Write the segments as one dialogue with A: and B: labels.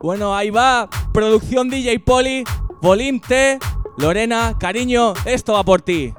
A: Bueno, ahí va. Producción DJ Poli, Volinte, Lorena, cariño, esto va por ti.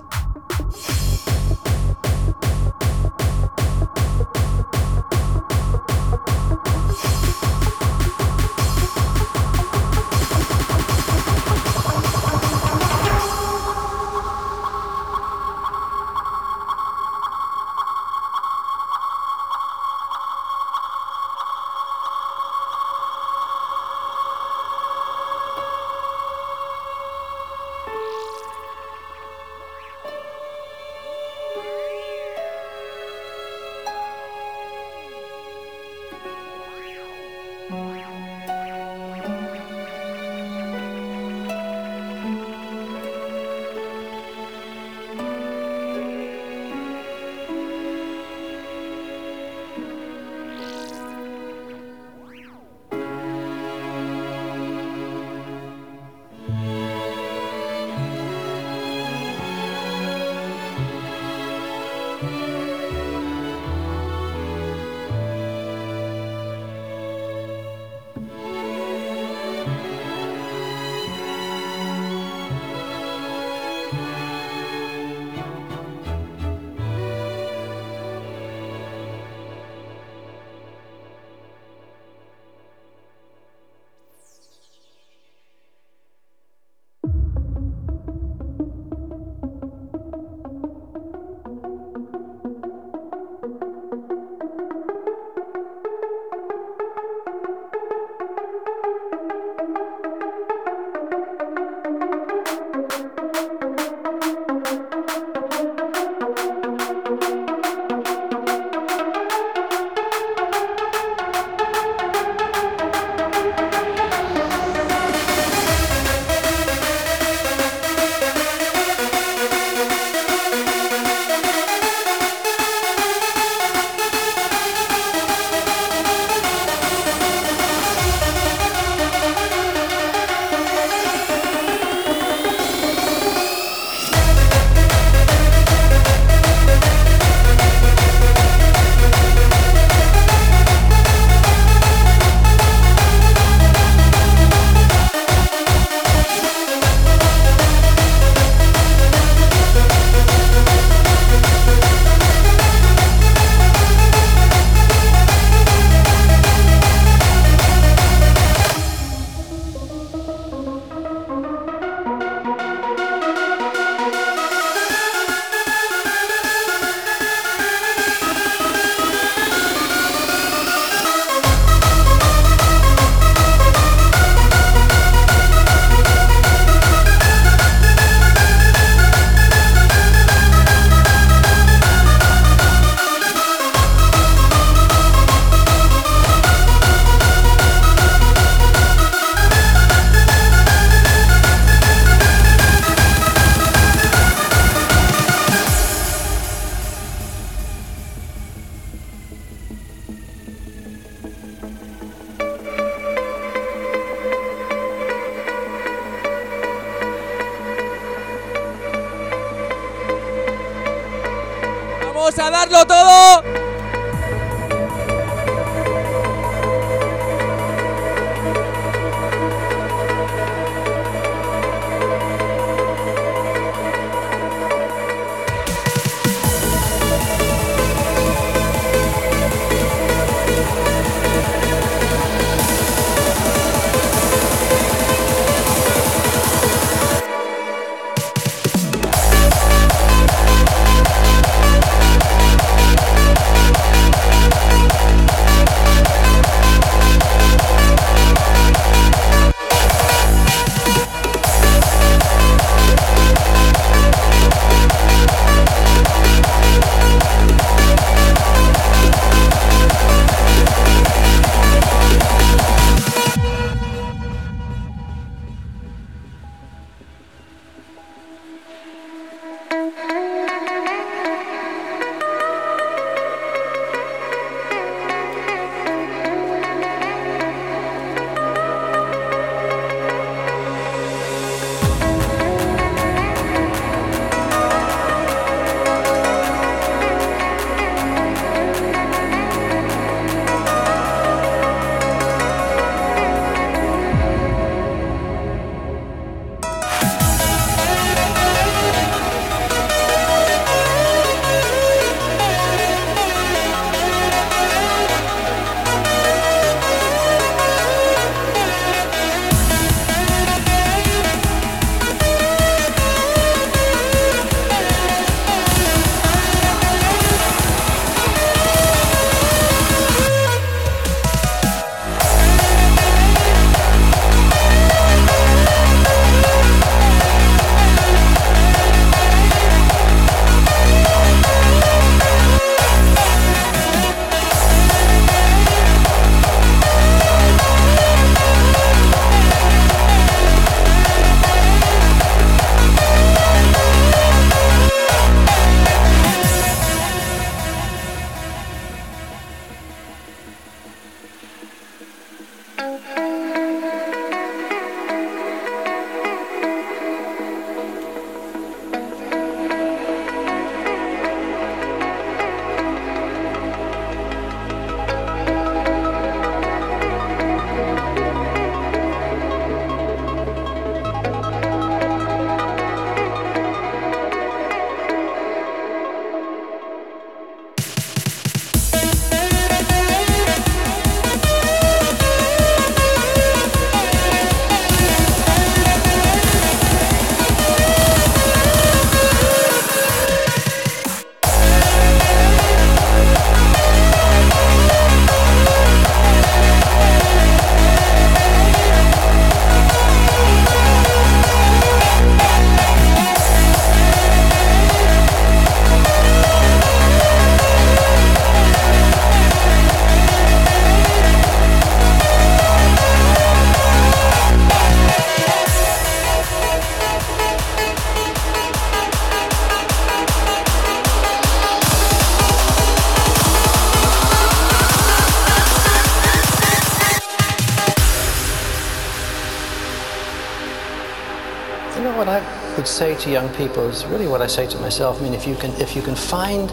B: To young people is really what I say to myself. I mean, if you can, if you can find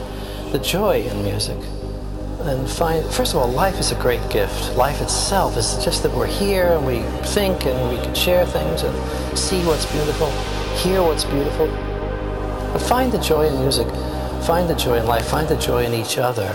B: the joy in music, and find, first of all, life is a great gift. Life itself is just that we're here and we think and we can share things and see what's beautiful, hear what's beautiful. But find the joy in music, find the joy in life, find the joy in each other.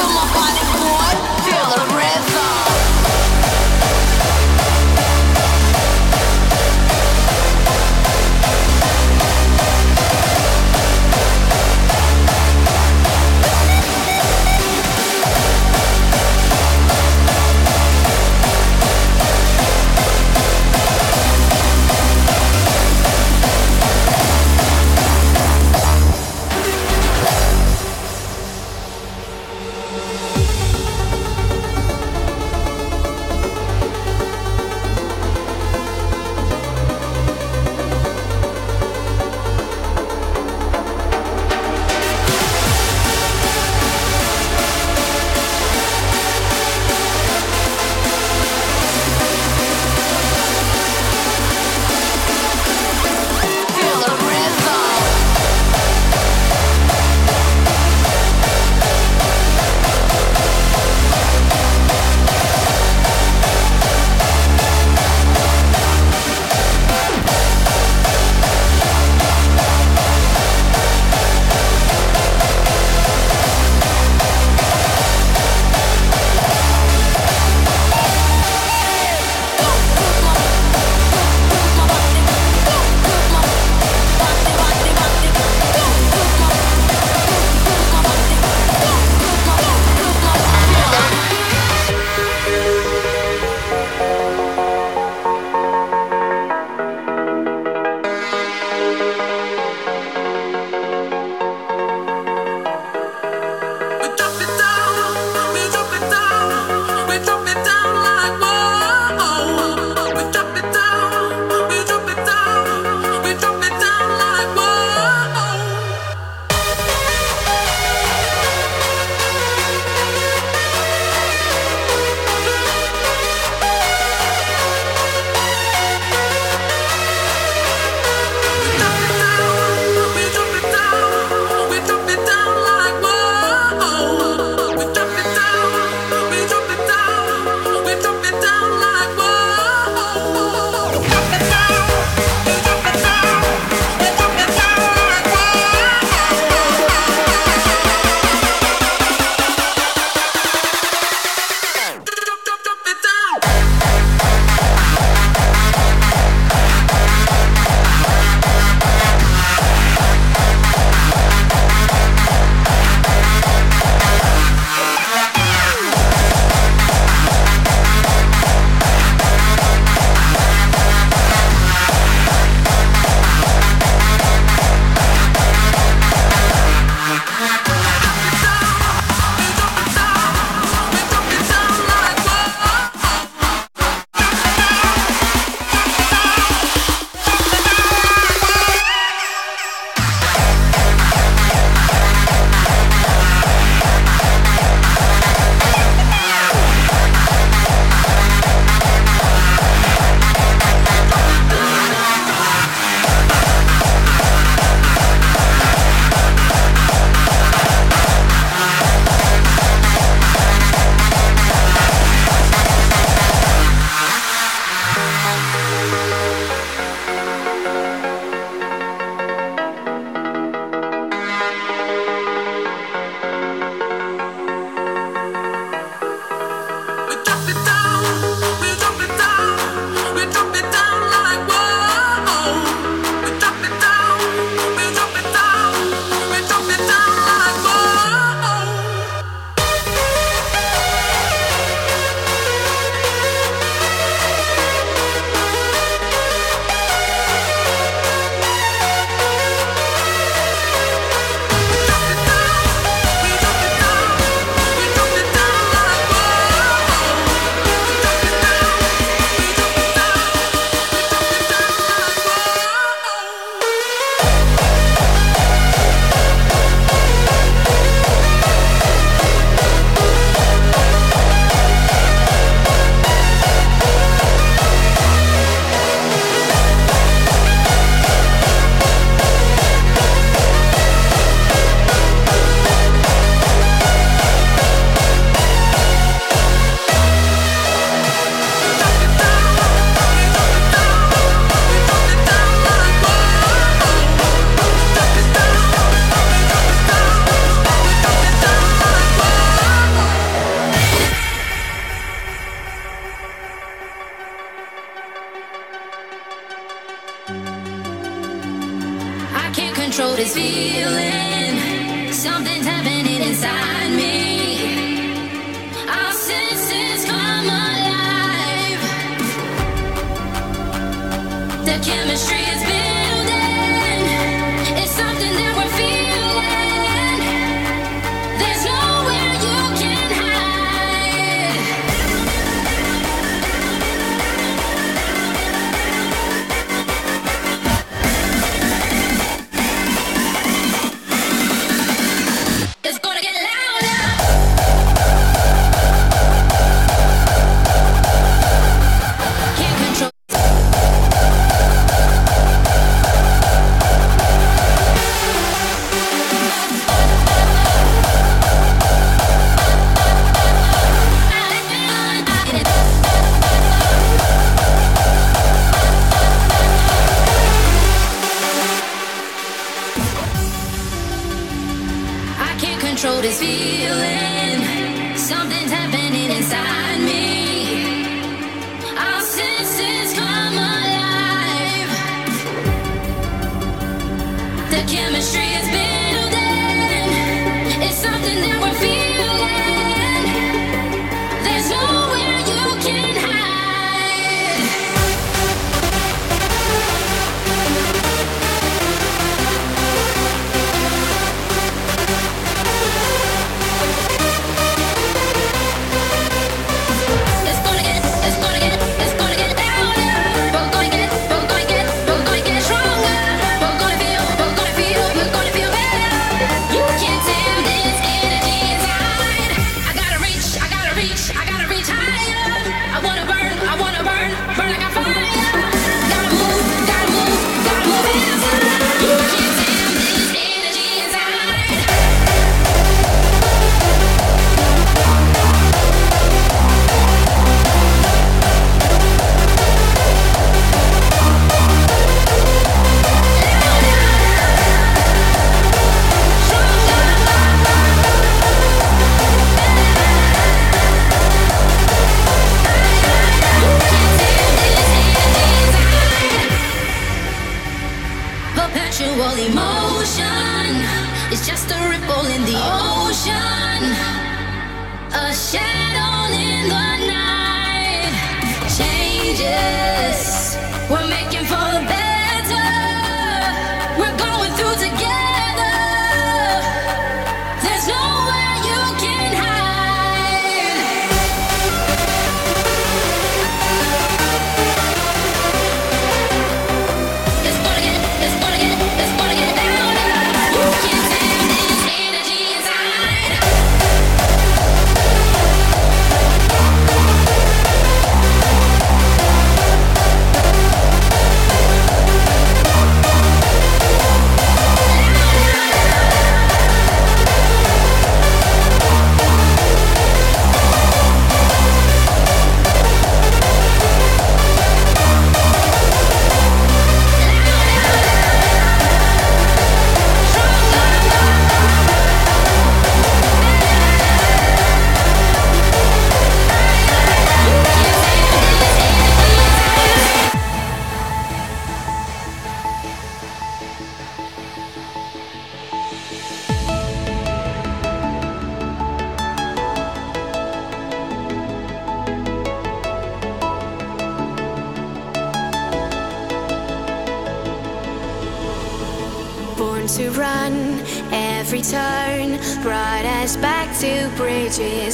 C: feel my body.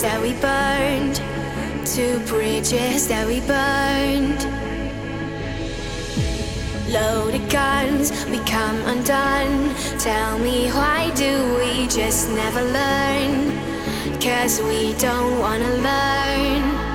C: that we burned, two bridges that
D: we burned. Loaded guns,
E: we come undone. Tell me why do
F: we just never learn? Cause we don't wanna learn.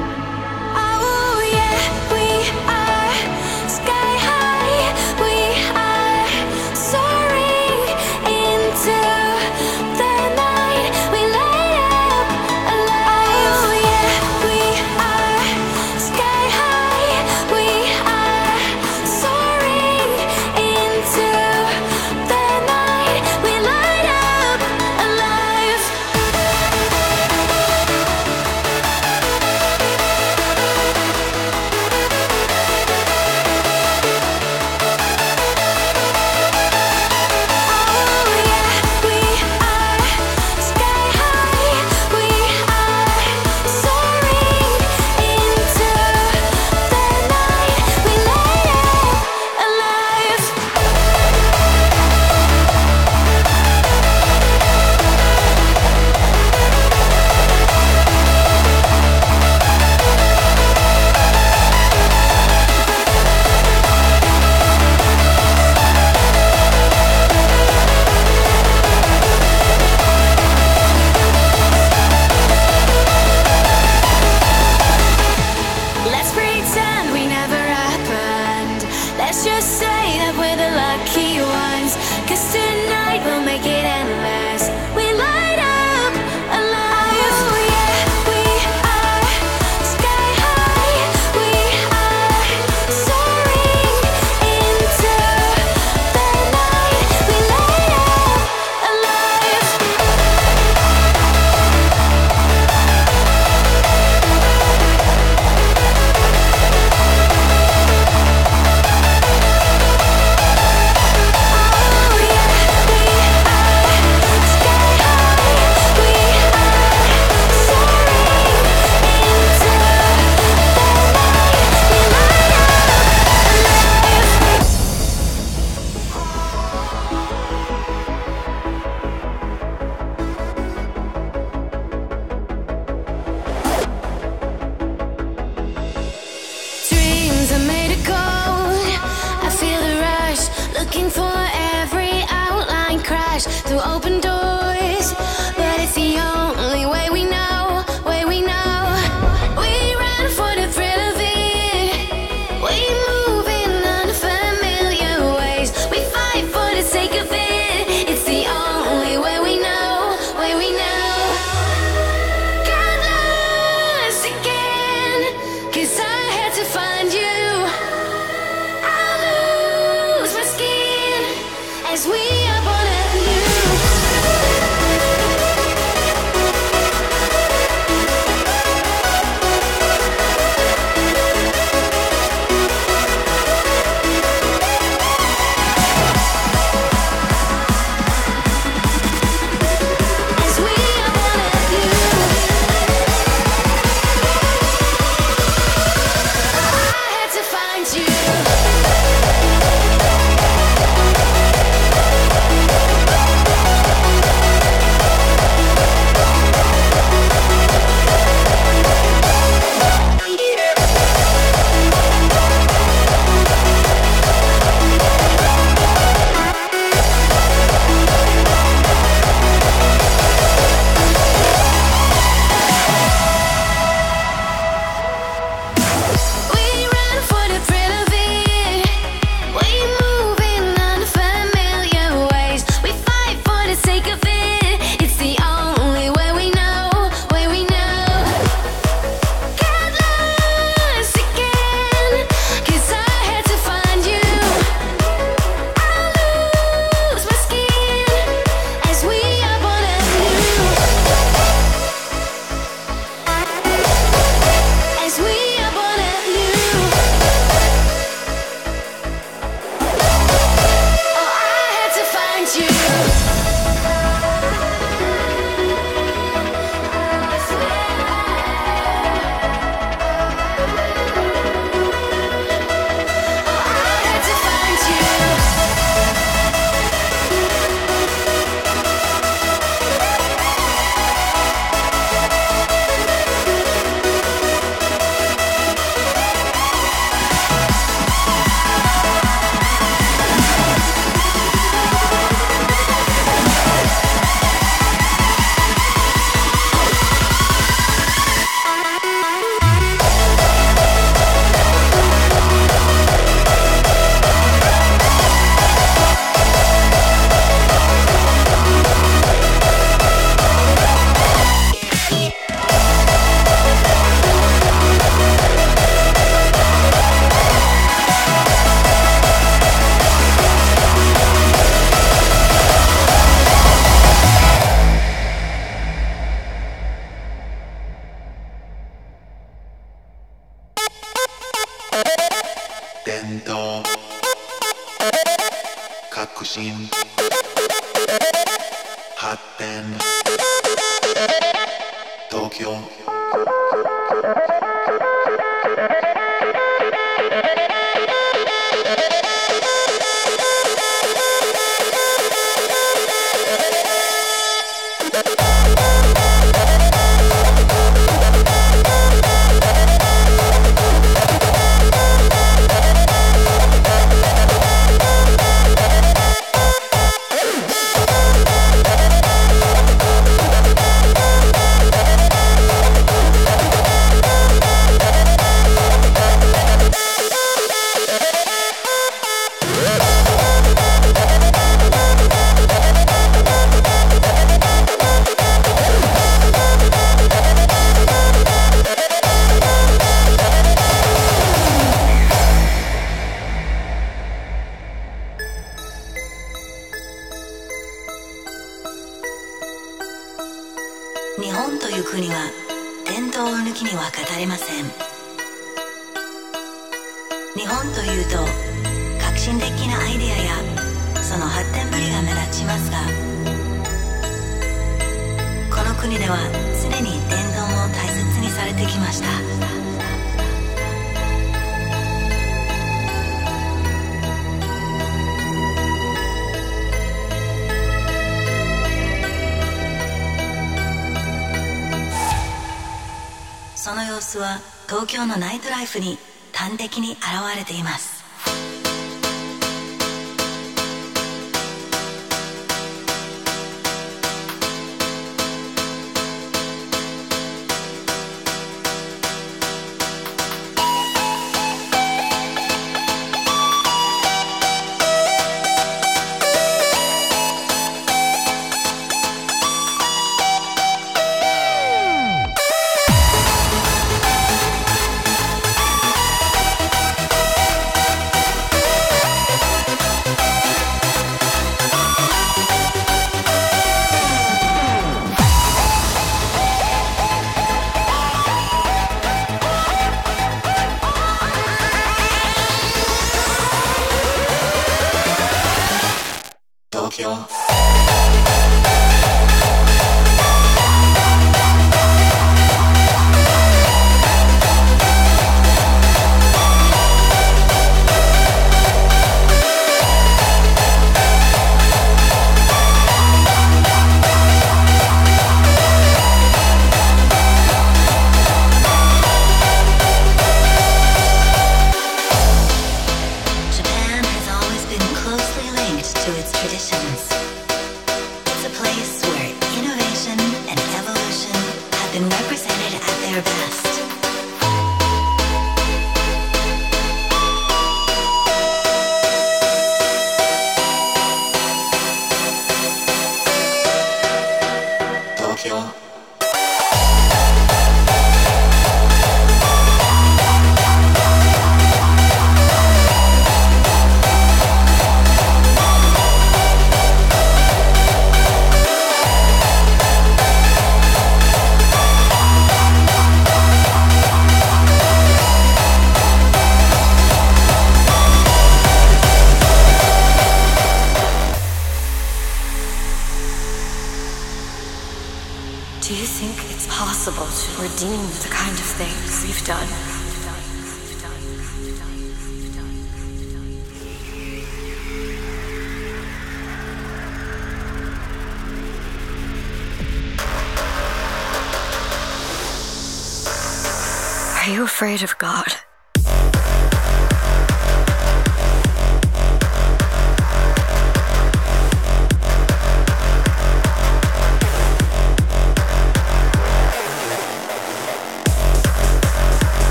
G: open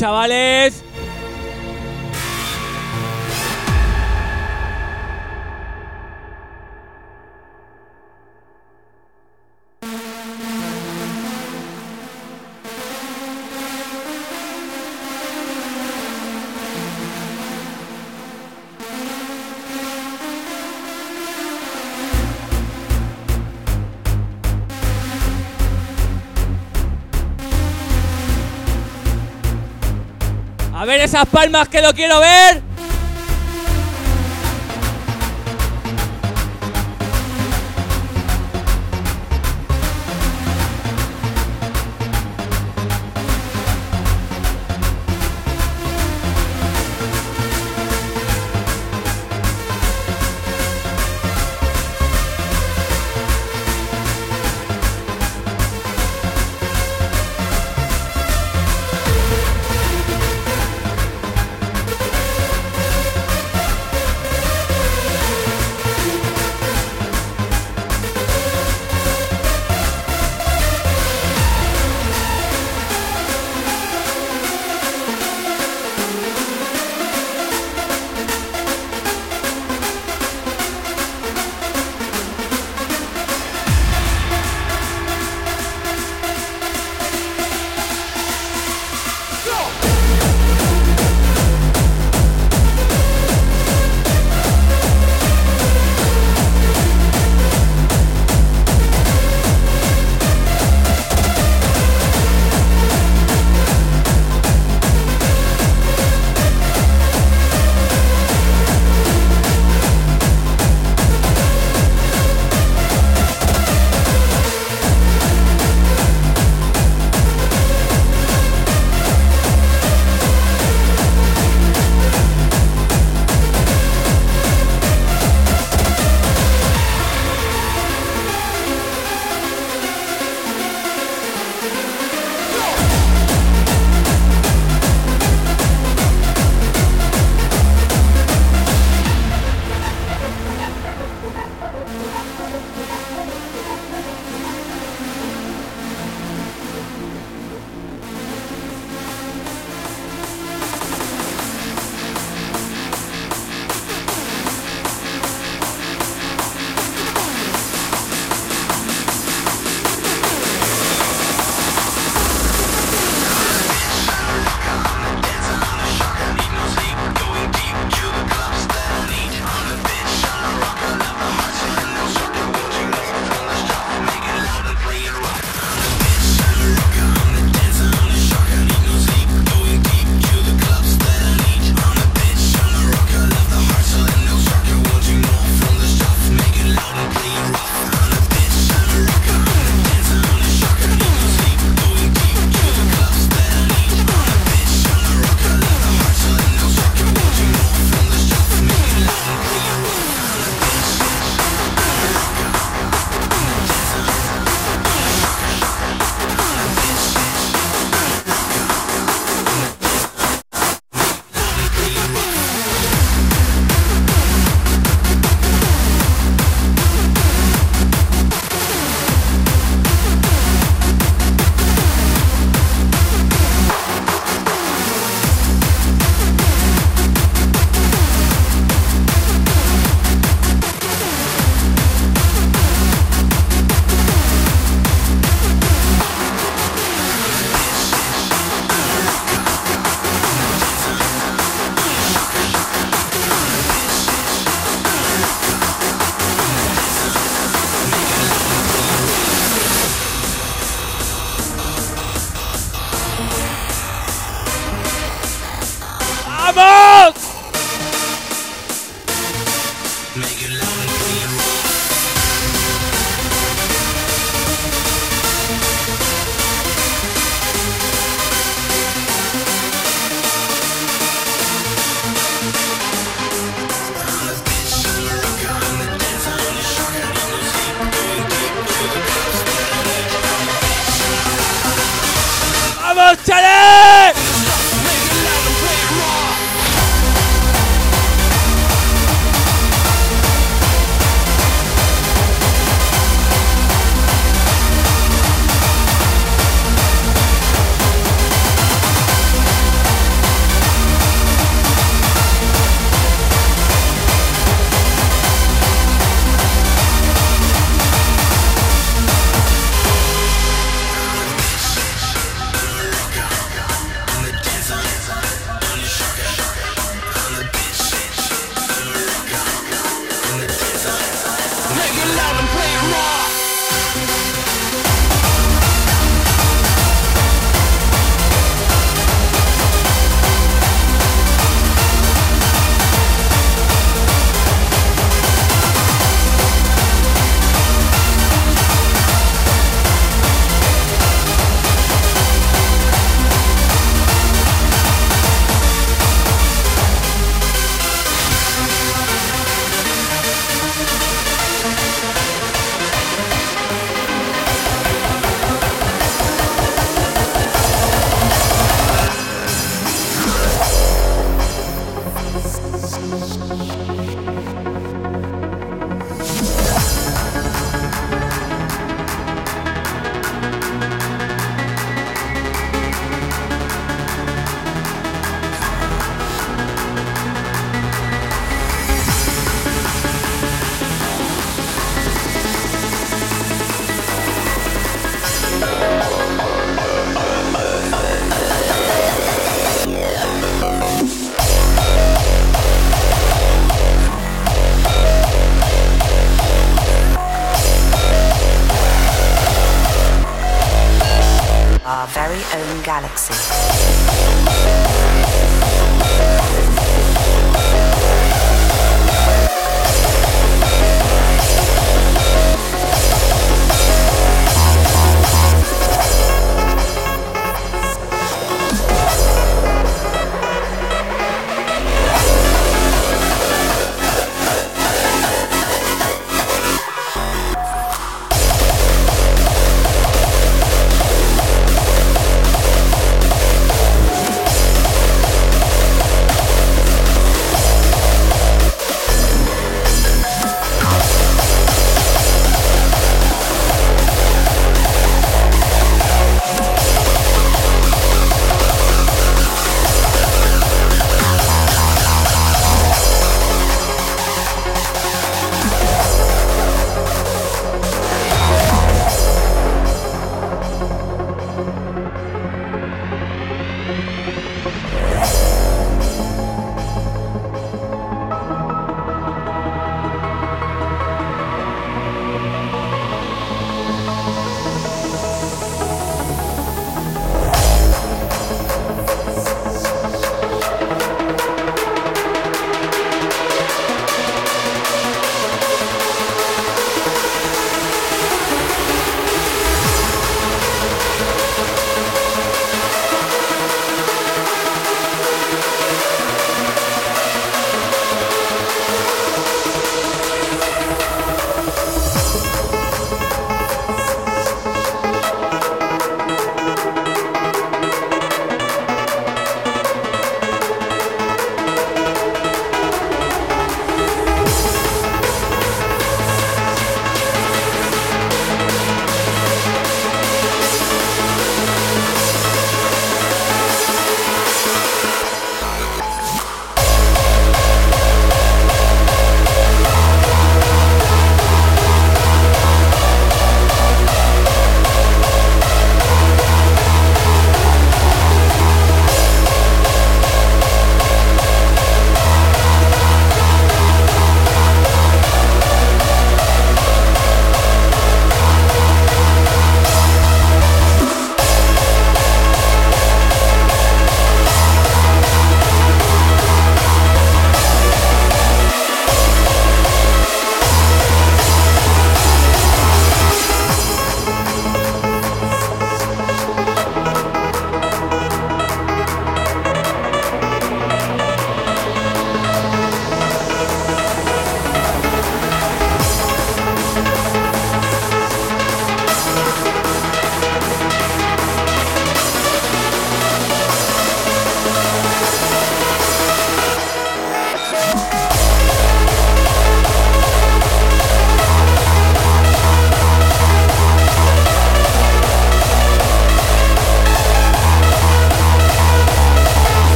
G: chavales. Esas palmas que lo quiero ver.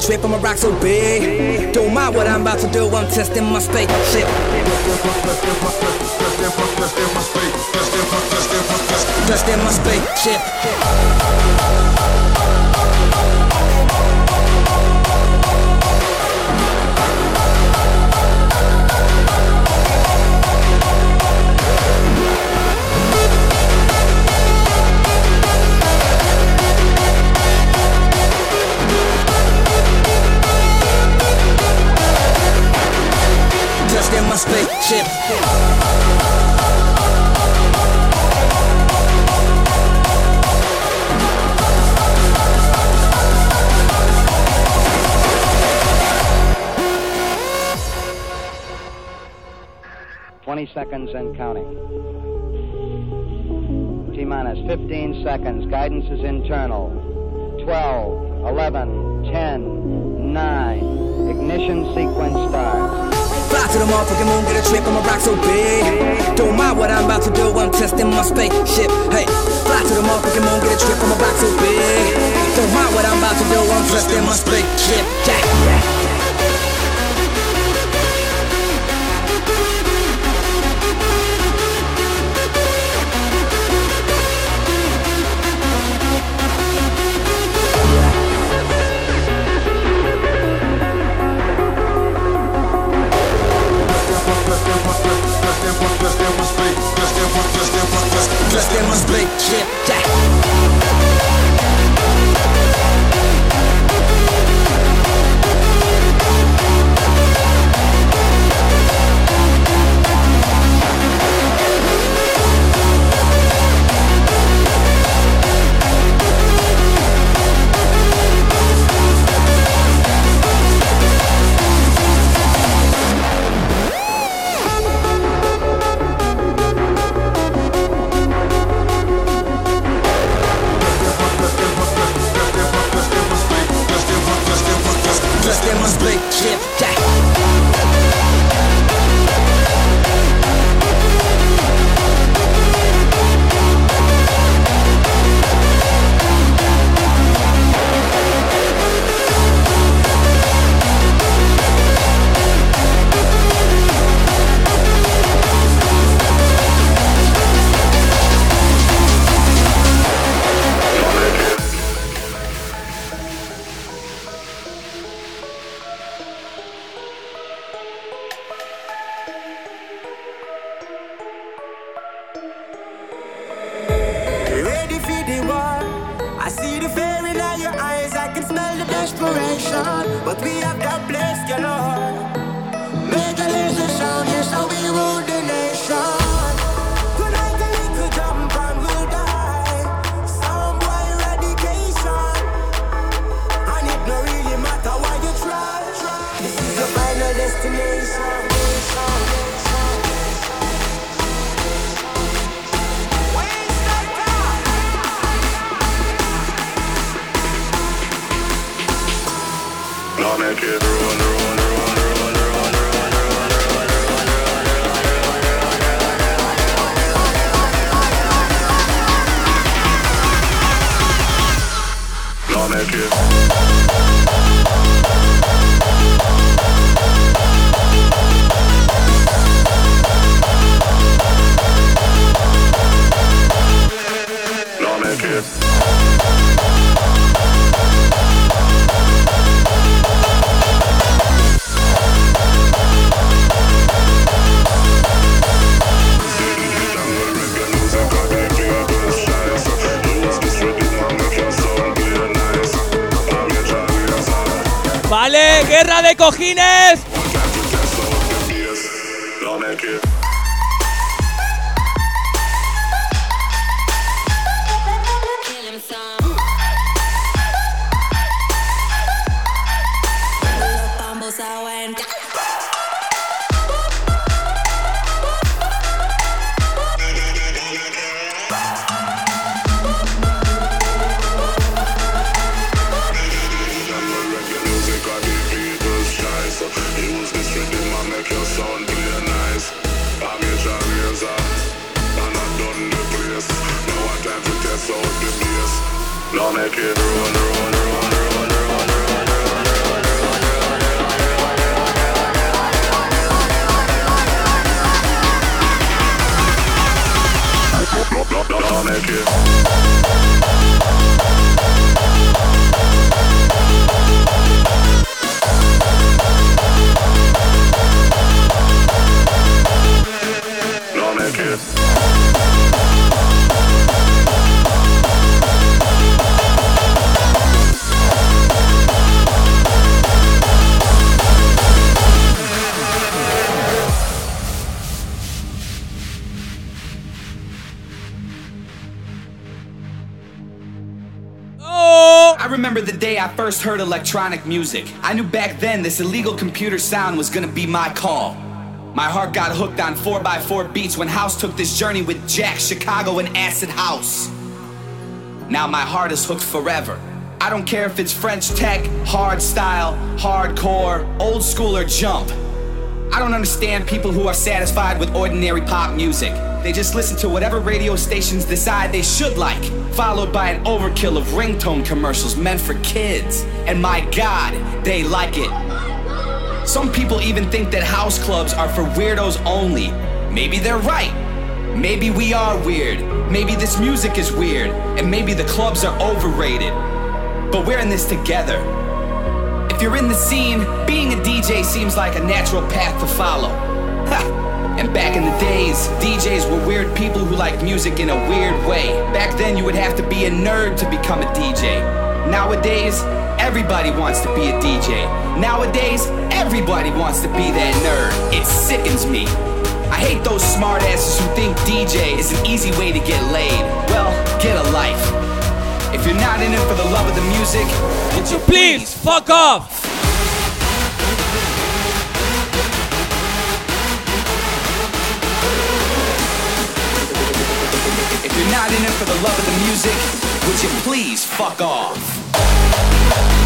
H: Motherfucking moon, get a trip, I'm a rock so big. Don't mind what I'm about to do, I'm testing my spaceship. Testing my spaceship. Just spaceship.
I: Twenty seconds and counting. T minus 15 seconds. Guidance is internal. 12, 11, 10, 9. Ignition sequence starts.
H: To the motherfucking moon, get a trip, I'm a rock so big. Don't mind what I'm about to do, I'm testing my spaceship. Hey, fly to the motherfucking moon, get a trip, I'm a rock so big. Don't mind what I'm about to do, I'm testing my spaceship. Yeah. Just in
J: first heard electronic music. I knew back then this illegal computer sound was gonna be my call. My heart got hooked on 4x4 beats when House took this journey with Jack, Chicago, and Acid House. Now my heart is hooked forever. I don't care if it's French tech, hard style, hardcore, old school, or jump. I don't understand people who are satisfied with ordinary pop music. They just listen to whatever radio stations decide they should like, followed by an overkill of ringtone commercials meant for kids. And my god, they like it. Some people even think that house clubs are for weirdos only. Maybe they're right. Maybe we are weird. Maybe this music is weird. And maybe the clubs are overrated. But we're in this together. If you're in the scene, being a DJ seems like a natural path to follow. And back in the days, DJs were weird people who liked music in a weird way. Back then, you would have to be a nerd to become a DJ. Nowadays, everybody wants to be a DJ. Nowadays, everybody wants to be that nerd. It sickens me. I hate those smartasses who think DJ is an easy way to get laid. Well, get a life. If you're not in it for the love of the music, would you
K: please fuck off?
J: It for the love of the music, would you please fuck off?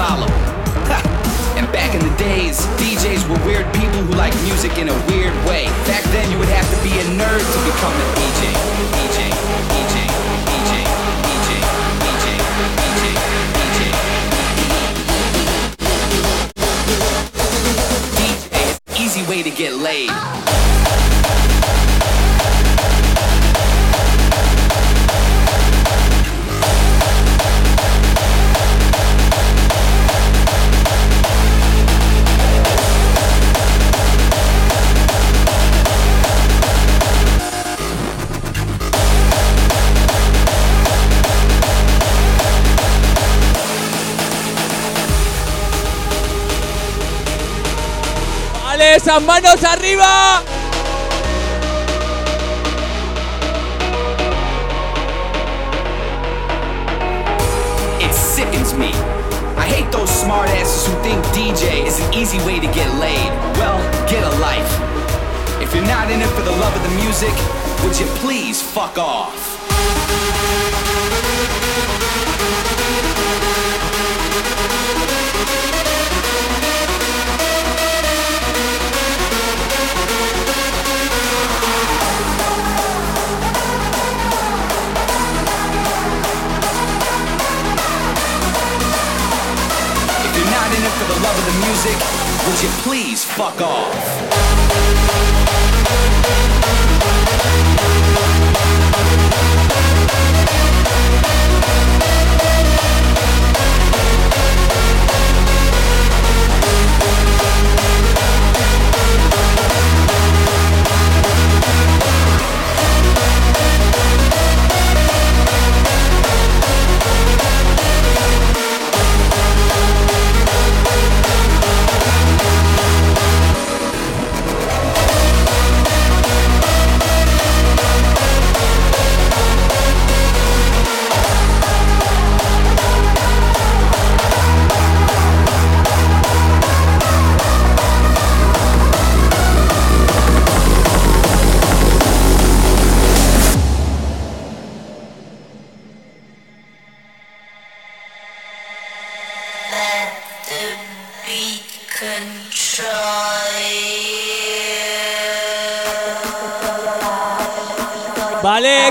J: Follow. And back in the days, DJs were weird people who like music in a weird way. Back then, you would have to be a nerd to become a DJ. DJ, DJ, DJ, DJ, DJ, DJ, DJ. DJ is an easy way to get laid.
K: Esas manos arriba!
J: It sickens me. I hate those smartasses who think DJ is an easy way to get laid. Well, get a life. If you're not in it for the love of the music, would you please fuck off? It for the love of the music, would you please fuck off?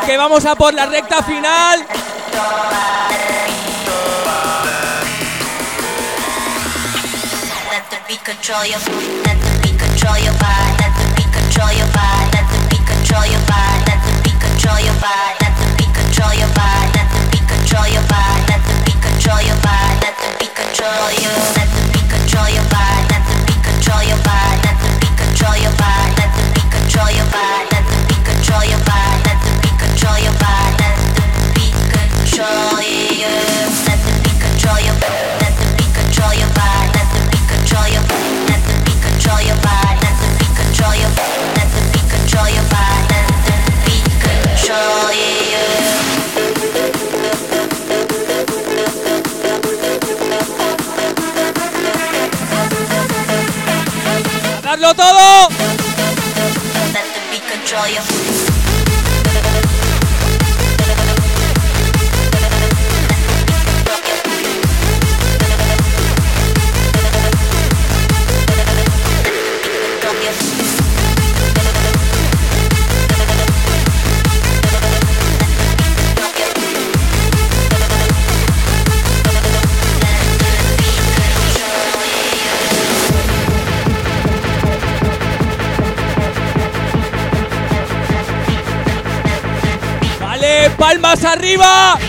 L: que vamos a por la recta final.
C: control your body. todo. Let the beat control your you.
L: Palmas arriba.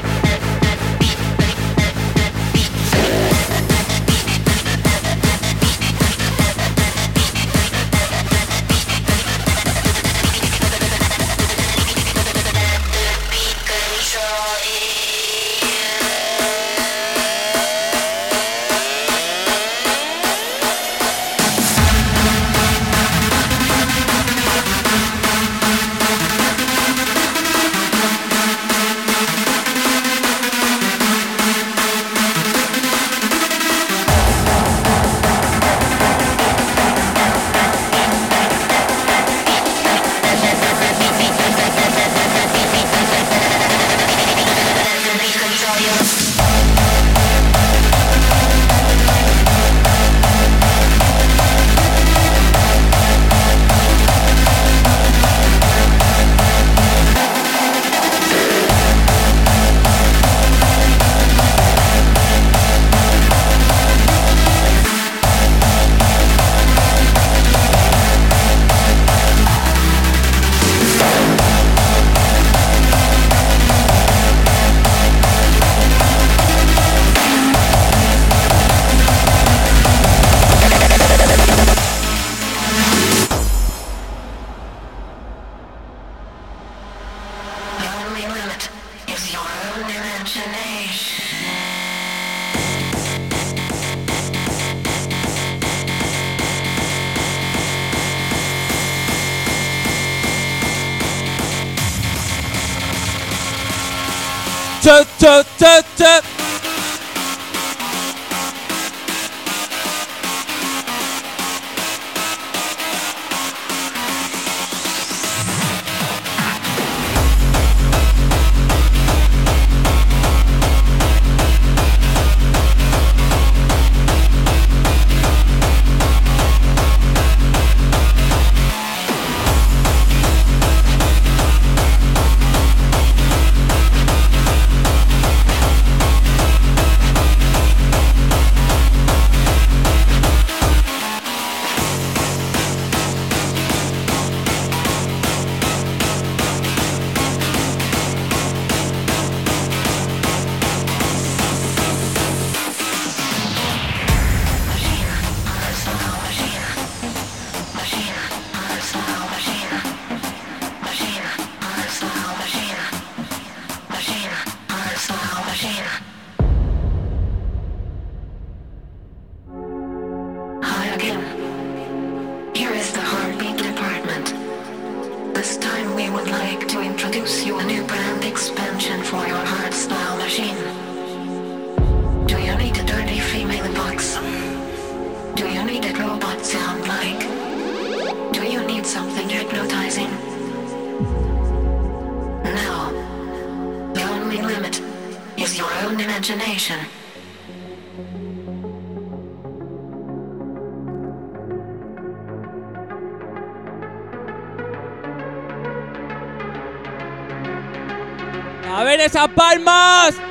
M: A
N: ver esas palmas.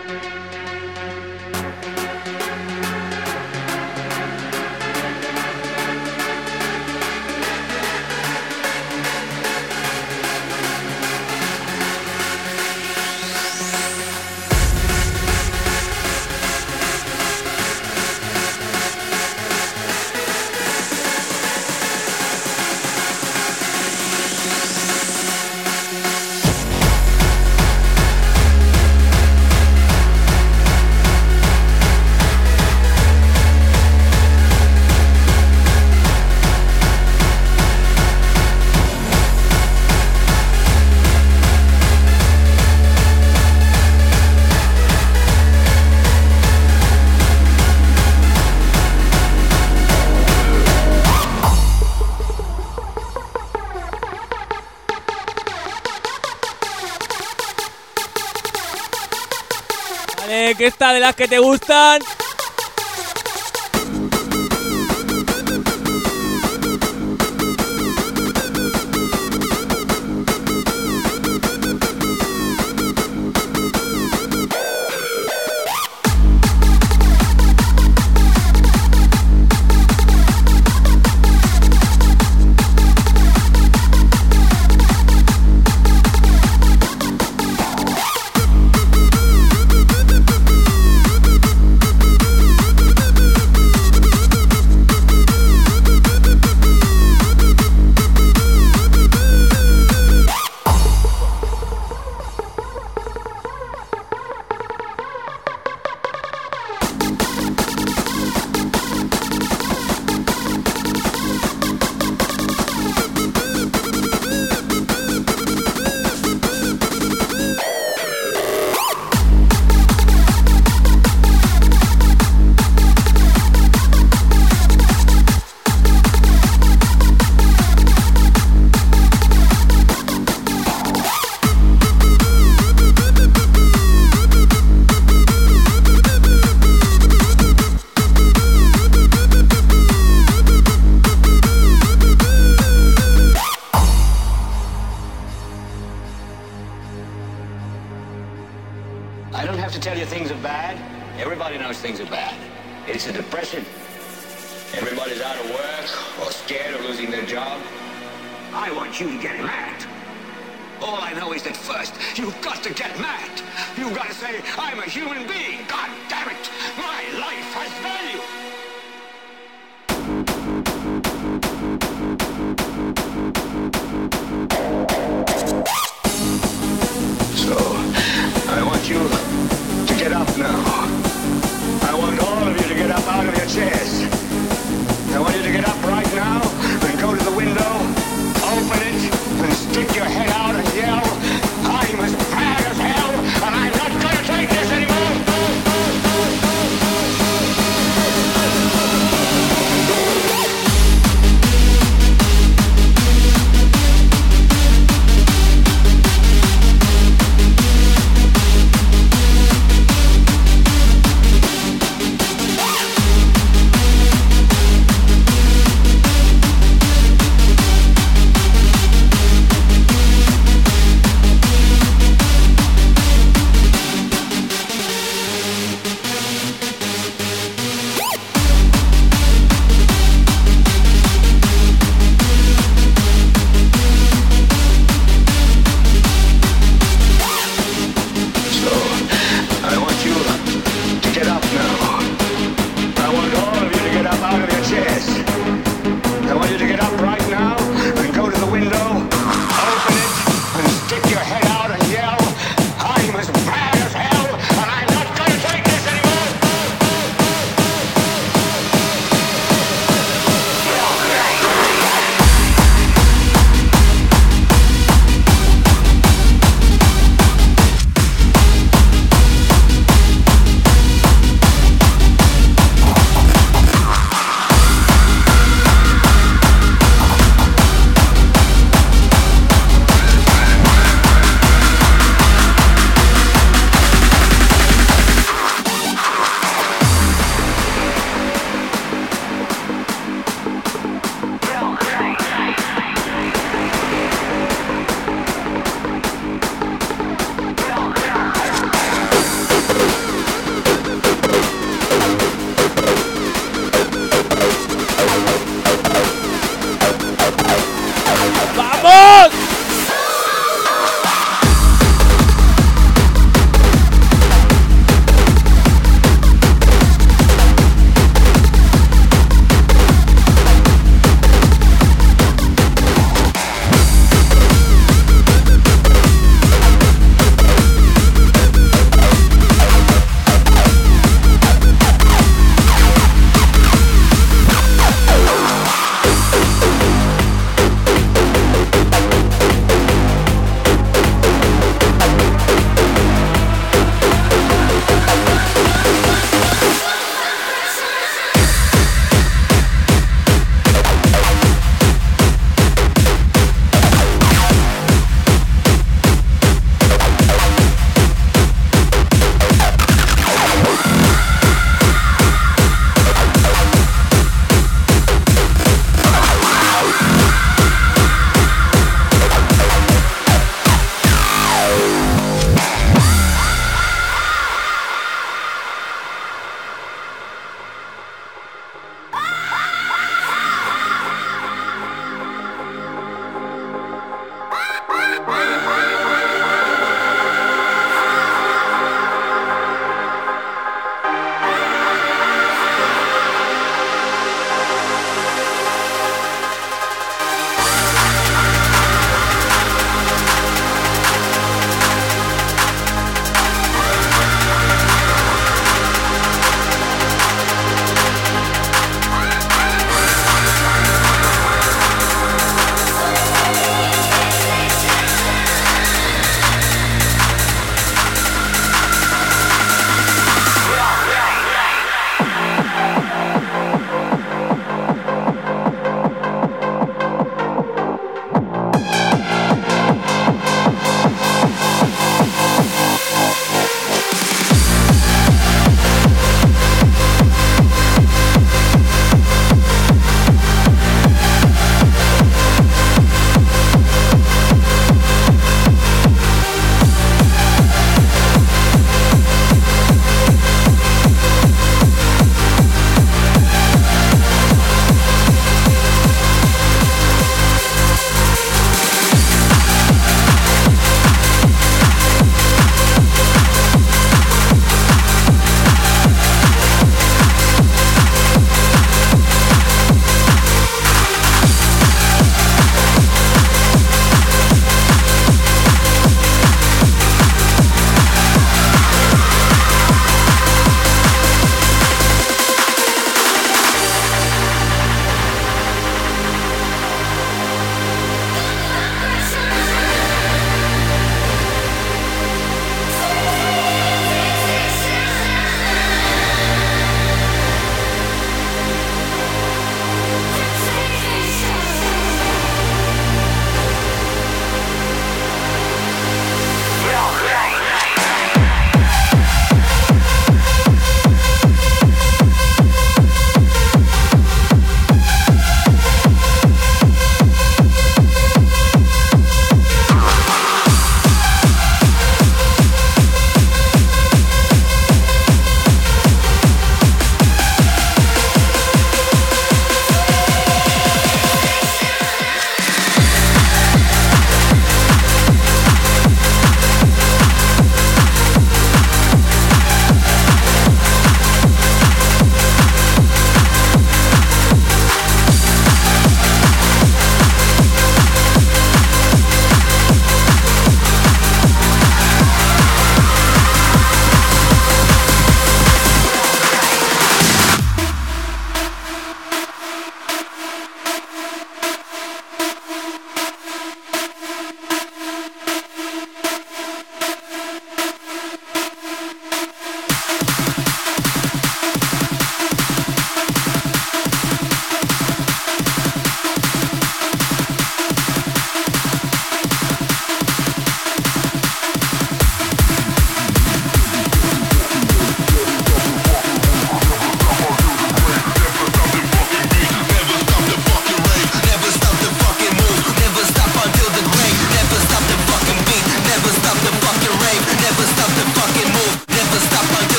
N: Que te gustan.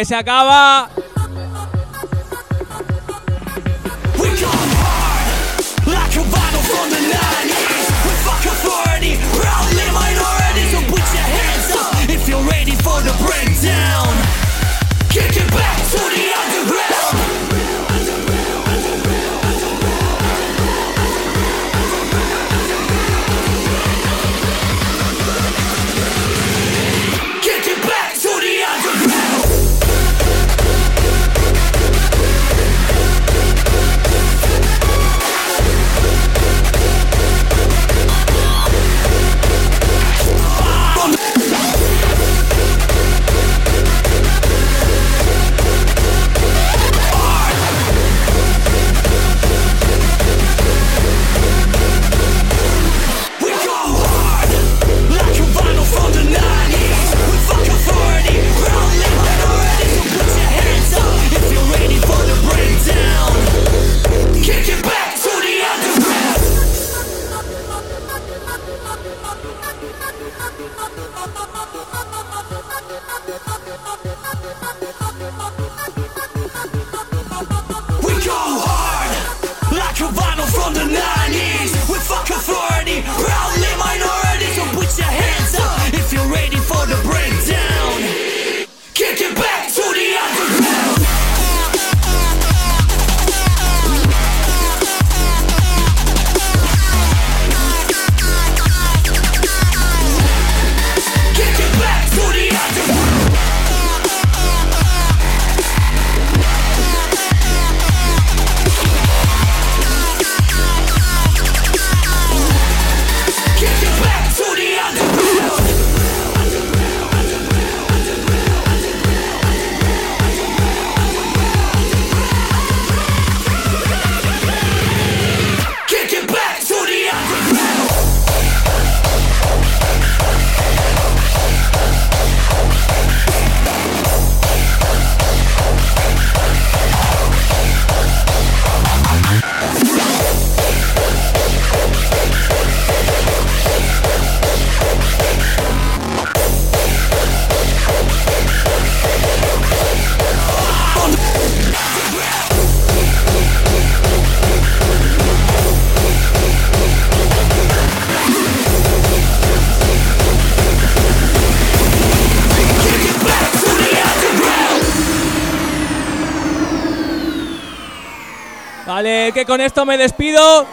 K: Que se acaba. Que con esto me despido.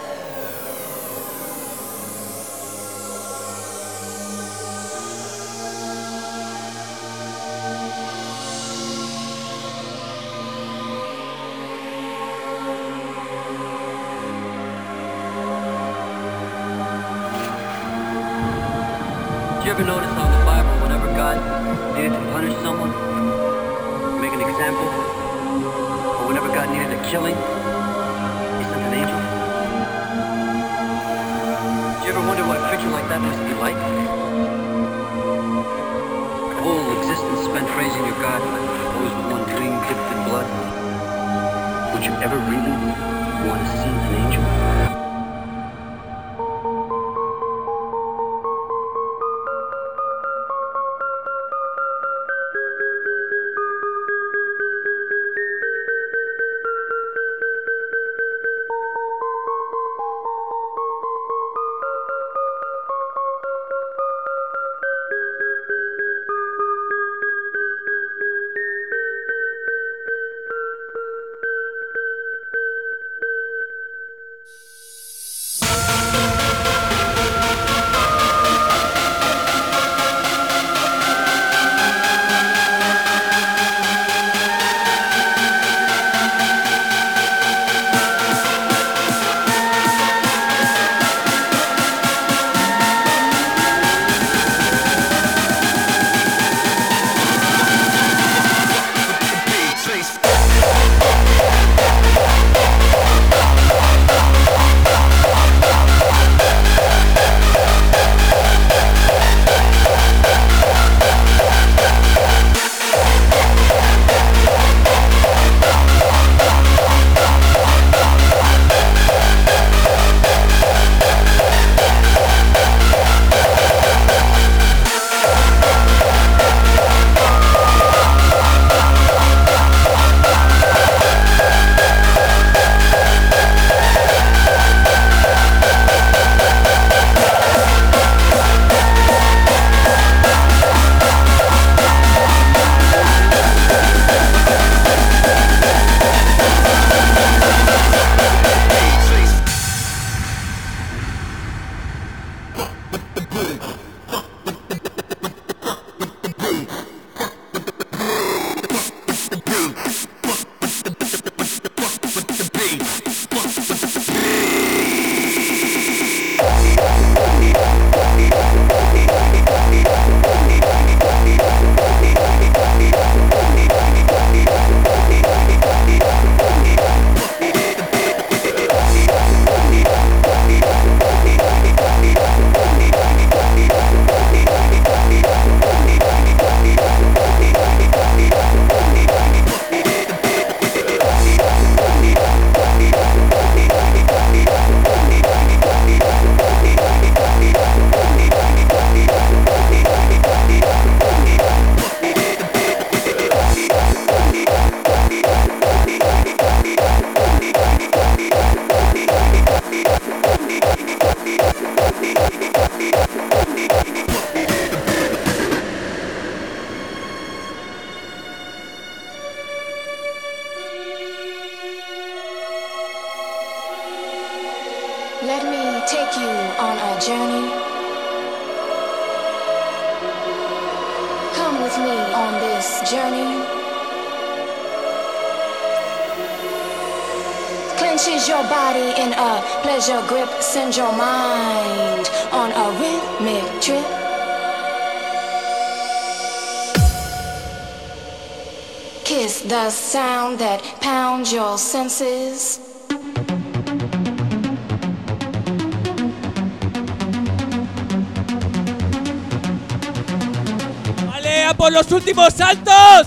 A: ¡Vale, a